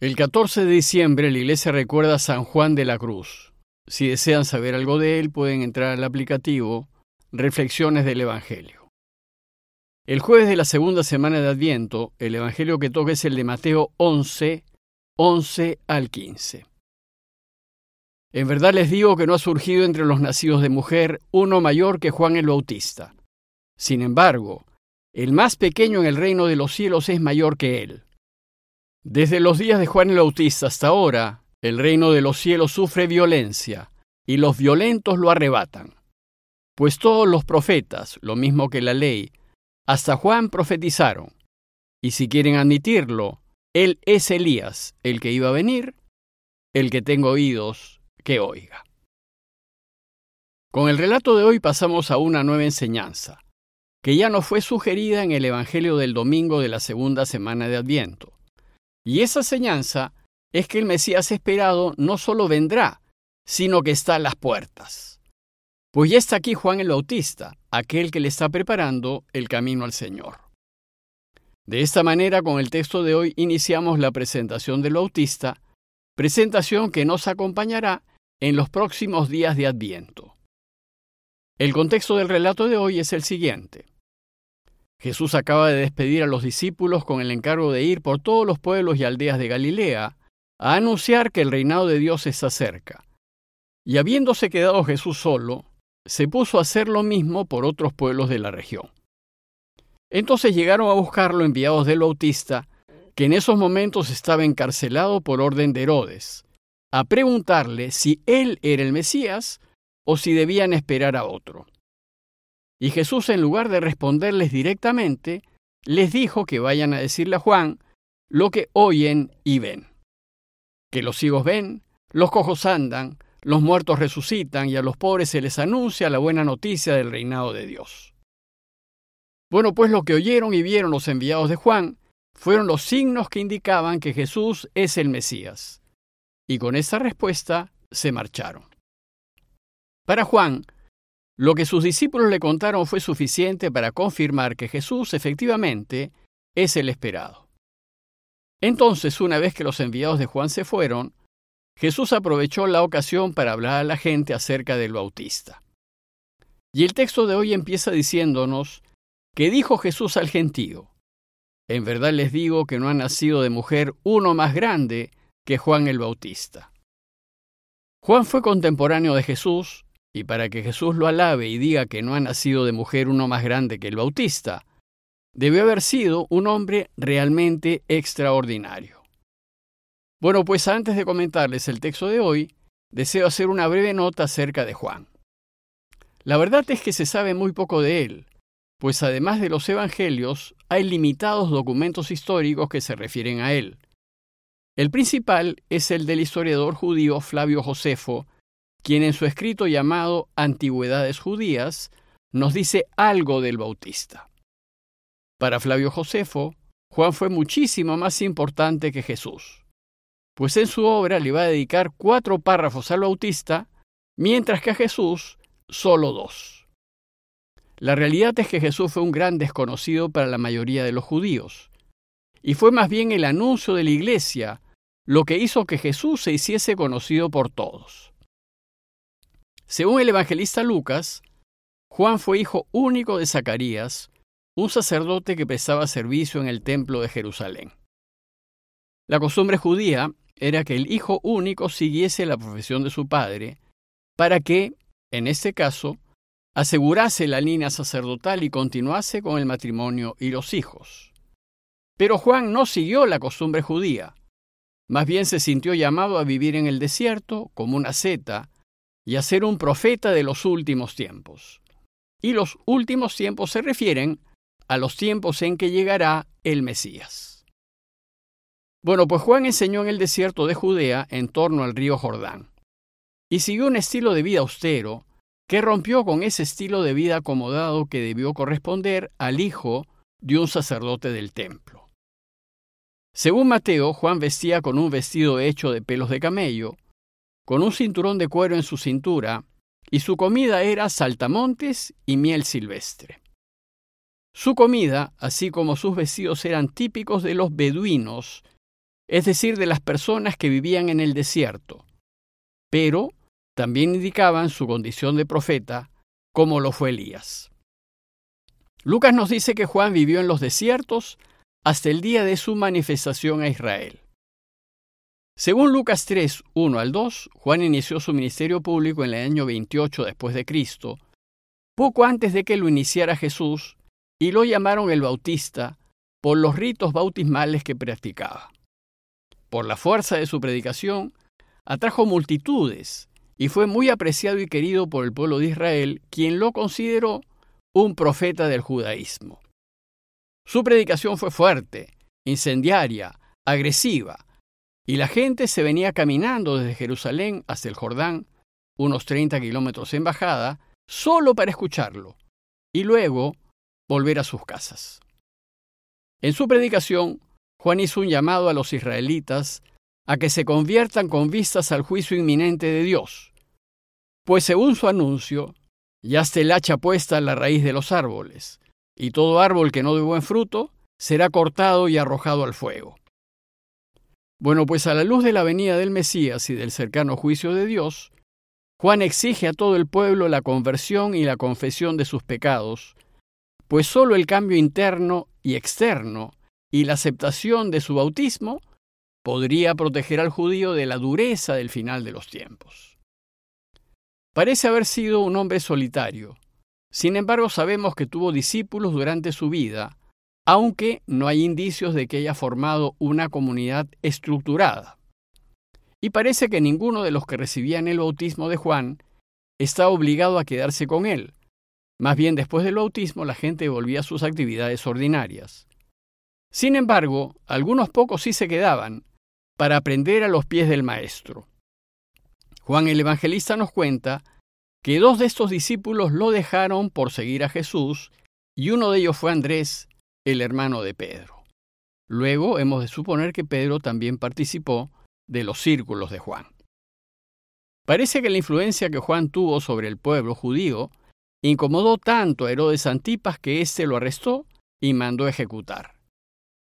El 14 de diciembre la iglesia recuerda a San Juan de la Cruz. Si desean saber algo de él, pueden entrar al aplicativo Reflexiones del Evangelio. El jueves de la segunda semana de Adviento, el Evangelio que toca es el de Mateo 11, 11 al 15. En verdad les digo que no ha surgido entre los nacidos de mujer uno mayor que Juan el Bautista. Sin embargo, el más pequeño en el reino de los cielos es mayor que él. Desde los días de Juan el Bautista hasta ahora, el reino de los cielos sufre violencia, y los violentos lo arrebatan. Pues todos los profetas, lo mismo que la ley, hasta Juan profetizaron, y si quieren admitirlo, él es Elías, el que iba a venir, el que tenga oídos, que oiga. Con el relato de hoy pasamos a una nueva enseñanza, que ya no fue sugerida en el Evangelio del domingo de la segunda semana de Adviento. Y esa enseñanza es que el Mesías esperado no solo vendrá, sino que está a las puertas. Pues ya está aquí Juan el Bautista, aquel que le está preparando el camino al Señor. De esta manera, con el texto de hoy, iniciamos la presentación del Bautista, presentación que nos acompañará en los próximos días de Adviento. El contexto del relato de hoy es el siguiente. Jesús acaba de despedir a los discípulos con el encargo de ir por todos los pueblos y aldeas de Galilea a anunciar que el reinado de Dios está cerca. Y habiéndose quedado Jesús solo, se puso a hacer lo mismo por otros pueblos de la región. Entonces llegaron a buscarlo enviados del Bautista, que en esos momentos estaba encarcelado por orden de Herodes, a preguntarle si él era el Mesías o si debían esperar a otro. Y Jesús, en lugar de responderles directamente, les dijo que vayan a decirle a Juan lo que oyen y ven. Que los ciegos ven, los cojos andan, los muertos resucitan y a los pobres se les anuncia la buena noticia del reinado de Dios. Bueno, pues lo que oyeron y vieron los enviados de Juan fueron los signos que indicaban que Jesús es el Mesías. Y con esa respuesta se marcharon. Para Juan, lo que sus discípulos le contaron fue suficiente para confirmar que Jesús efectivamente es el esperado. Entonces, una vez que los enviados de Juan se fueron, Jesús aprovechó la ocasión para hablar a la gente acerca del Bautista. Y el texto de hoy empieza diciéndonos que dijo Jesús al gentío, En verdad les digo que no ha nacido de mujer uno más grande que Juan el Bautista. Juan fue contemporáneo de Jesús y para que Jesús lo alabe y diga que no ha nacido de mujer uno más grande que el Bautista, debió haber sido un hombre realmente extraordinario. Bueno, pues antes de comentarles el texto de hoy, deseo hacer una breve nota acerca de Juan. La verdad es que se sabe muy poco de él, pues además de los evangelios, hay limitados documentos históricos que se refieren a él. El principal es el del historiador judío Flavio Josefo, quien en su escrito llamado Antigüedades Judías nos dice algo del Bautista. Para Flavio Josefo, Juan fue muchísimo más importante que Jesús, pues en su obra le va a dedicar cuatro párrafos al Bautista, mientras que a Jesús solo dos. La realidad es que Jesús fue un gran desconocido para la mayoría de los judíos, y fue más bien el anuncio de la Iglesia lo que hizo que Jesús se hiciese conocido por todos. Según el evangelista Lucas, Juan fue hijo único de Zacarías, un sacerdote que prestaba servicio en el templo de Jerusalén. La costumbre judía era que el hijo único siguiese la profesión de su padre, para que, en este caso, asegurase la línea sacerdotal y continuase con el matrimonio y los hijos. Pero Juan no siguió la costumbre judía, más bien se sintió llamado a vivir en el desierto como una seta, y a ser un profeta de los últimos tiempos. Y los últimos tiempos se refieren a los tiempos en que llegará el Mesías. Bueno, pues Juan enseñó en el desierto de Judea en torno al río Jordán, y siguió un estilo de vida austero que rompió con ese estilo de vida acomodado que debió corresponder al hijo de un sacerdote del templo. Según Mateo, Juan vestía con un vestido hecho de pelos de camello, con un cinturón de cuero en su cintura, y su comida era saltamontes y miel silvestre. Su comida, así como sus vestidos, eran típicos de los beduinos, es decir, de las personas que vivían en el desierto, pero también indicaban su condición de profeta, como lo fue Elías. Lucas nos dice que Juan vivió en los desiertos hasta el día de su manifestación a Israel. Según Lucas 3, 1 al 2, Juan inició su ministerio público en el año 28 después de Cristo, poco antes de que lo iniciara Jesús, y lo llamaron el Bautista por los ritos bautismales que practicaba. Por la fuerza de su predicación, atrajo multitudes y fue muy apreciado y querido por el pueblo de Israel, quien lo consideró un profeta del judaísmo. Su predicación fue fuerte, incendiaria, agresiva, y la gente se venía caminando desde Jerusalén hasta el Jordán, unos 30 kilómetros en bajada, solo para escucharlo, y luego volver a sus casas. En su predicación, Juan hizo un llamado a los israelitas a que se conviertan con vistas al juicio inminente de Dios, pues según su anuncio, ya está el hacha puesta en la raíz de los árboles, y todo árbol que no dé buen fruto será cortado y arrojado al fuego. Bueno, pues a la luz de la venida del Mesías y del cercano juicio de Dios, Juan exige a todo el pueblo la conversión y la confesión de sus pecados, pues sólo el cambio interno y externo y la aceptación de su bautismo podría proteger al judío de la dureza del final de los tiempos. Parece haber sido un hombre solitario, sin embargo sabemos que tuvo discípulos durante su vida aunque no hay indicios de que haya formado una comunidad estructurada. Y parece que ninguno de los que recibían el bautismo de Juan está obligado a quedarse con él. Más bien después del bautismo la gente volvía a sus actividades ordinarias. Sin embargo, algunos pocos sí se quedaban para aprender a los pies del Maestro. Juan el Evangelista nos cuenta que dos de estos discípulos lo dejaron por seguir a Jesús y uno de ellos fue Andrés, el hermano de Pedro. Luego hemos de suponer que Pedro también participó de los círculos de Juan. Parece que la influencia que Juan tuvo sobre el pueblo judío incomodó tanto a Herodes Antipas que éste lo arrestó y mandó ejecutar.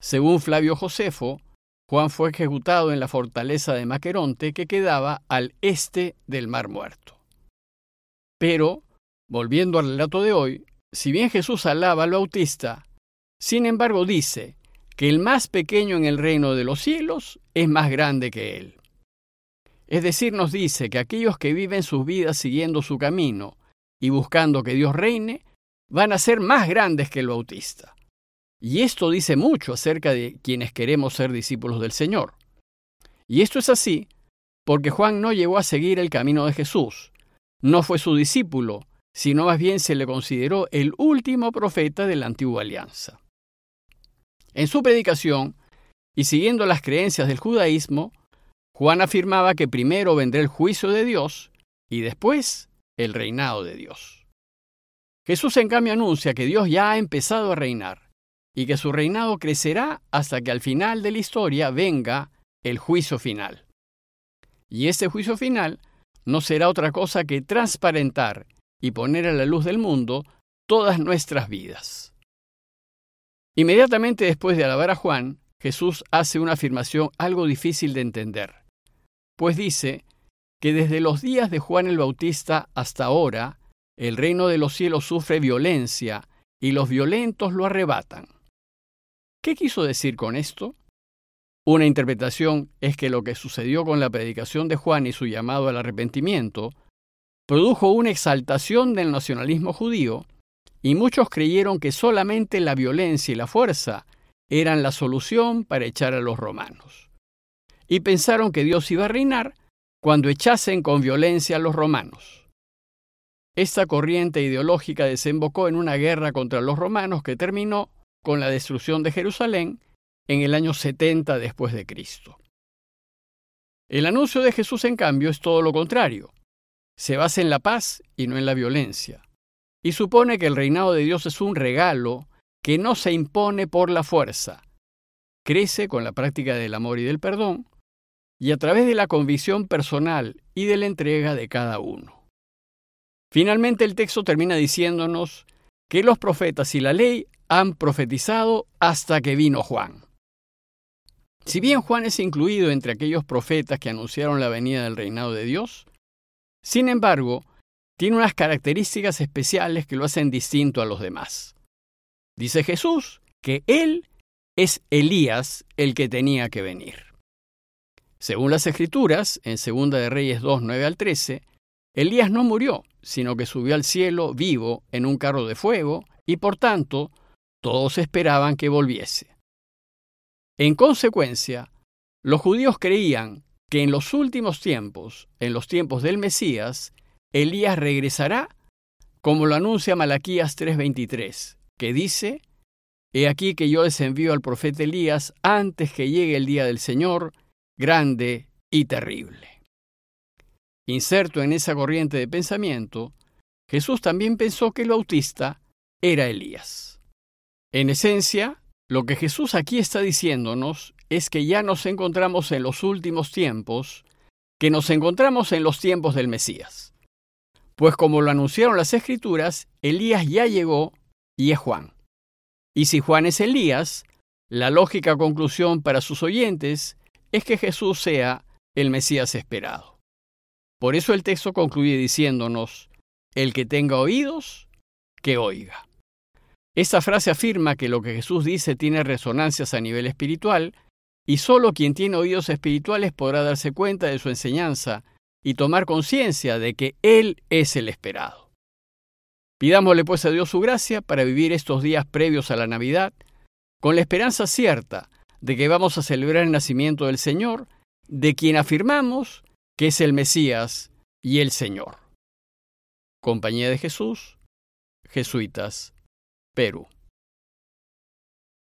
Según Flavio Josefo, Juan fue ejecutado en la fortaleza de Maqueronte que quedaba al este del Mar Muerto. Pero, volviendo al relato de hoy, si bien Jesús alaba al Bautista, sin embargo, dice que el más pequeño en el reino de los cielos es más grande que él. Es decir, nos dice que aquellos que viven sus vidas siguiendo su camino y buscando que Dios reine, van a ser más grandes que el Bautista. Y esto dice mucho acerca de quienes queremos ser discípulos del Señor. Y esto es así porque Juan no llegó a seguir el camino de Jesús, no fue su discípulo, sino más bien se le consideró el último profeta de la antigua alianza. En su predicación, y siguiendo las creencias del judaísmo, Juan afirmaba que primero vendrá el juicio de Dios y después el reinado de Dios. Jesús en cambio anuncia que Dios ya ha empezado a reinar y que su reinado crecerá hasta que al final de la historia venga el juicio final. Y este juicio final no será otra cosa que transparentar y poner a la luz del mundo todas nuestras vidas. Inmediatamente después de alabar a Juan, Jesús hace una afirmación algo difícil de entender, pues dice que desde los días de Juan el Bautista hasta ahora, el reino de los cielos sufre violencia y los violentos lo arrebatan. ¿Qué quiso decir con esto? Una interpretación es que lo que sucedió con la predicación de Juan y su llamado al arrepentimiento produjo una exaltación del nacionalismo judío y muchos creyeron que solamente la violencia y la fuerza eran la solución para echar a los romanos. Y pensaron que Dios iba a reinar cuando echasen con violencia a los romanos. Esta corriente ideológica desembocó en una guerra contra los romanos que terminó con la destrucción de Jerusalén en el año 70 después de Cristo. El anuncio de Jesús, en cambio, es todo lo contrario. Se basa en la paz y no en la violencia y supone que el reinado de Dios es un regalo que no se impone por la fuerza. Crece con la práctica del amor y del perdón, y a través de la convicción personal y de la entrega de cada uno. Finalmente el texto termina diciéndonos que los profetas y la ley han profetizado hasta que vino Juan. Si bien Juan es incluido entre aquellos profetas que anunciaron la venida del reinado de Dios, sin embargo, tiene unas características especiales que lo hacen distinto a los demás. Dice Jesús que Él es Elías el que tenía que venir. Según las Escrituras, en 2 de Reyes 2, 9 al 13, Elías no murió, sino que subió al cielo vivo en un carro de fuego, y por tanto todos esperaban que volviese. En consecuencia, los judíos creían que en los últimos tiempos, en los tiempos del Mesías, Elías regresará, como lo anuncia Malaquías 3:23, que dice, He aquí que yo les envío al profeta Elías antes que llegue el día del Señor, grande y terrible. Inserto en esa corriente de pensamiento, Jesús también pensó que el bautista era Elías. En esencia, lo que Jesús aquí está diciéndonos es que ya nos encontramos en los últimos tiempos, que nos encontramos en los tiempos del Mesías. Pues como lo anunciaron las Escrituras, Elías ya llegó y es Juan. Y si Juan es Elías, la lógica conclusión para sus oyentes es que Jesús sea el Mesías esperado. Por eso el texto concluye diciéndonos, el que tenga oídos, que oiga. Esta frase afirma que lo que Jesús dice tiene resonancias a nivel espiritual, y solo quien tiene oídos espirituales podrá darse cuenta de su enseñanza y tomar conciencia de que Él es el esperado. Pidámosle pues a Dios su gracia para vivir estos días previos a la Navidad con la esperanza cierta de que vamos a celebrar el nacimiento del Señor, de quien afirmamos que es el Mesías y el Señor. Compañía de Jesús, Jesuitas, Perú.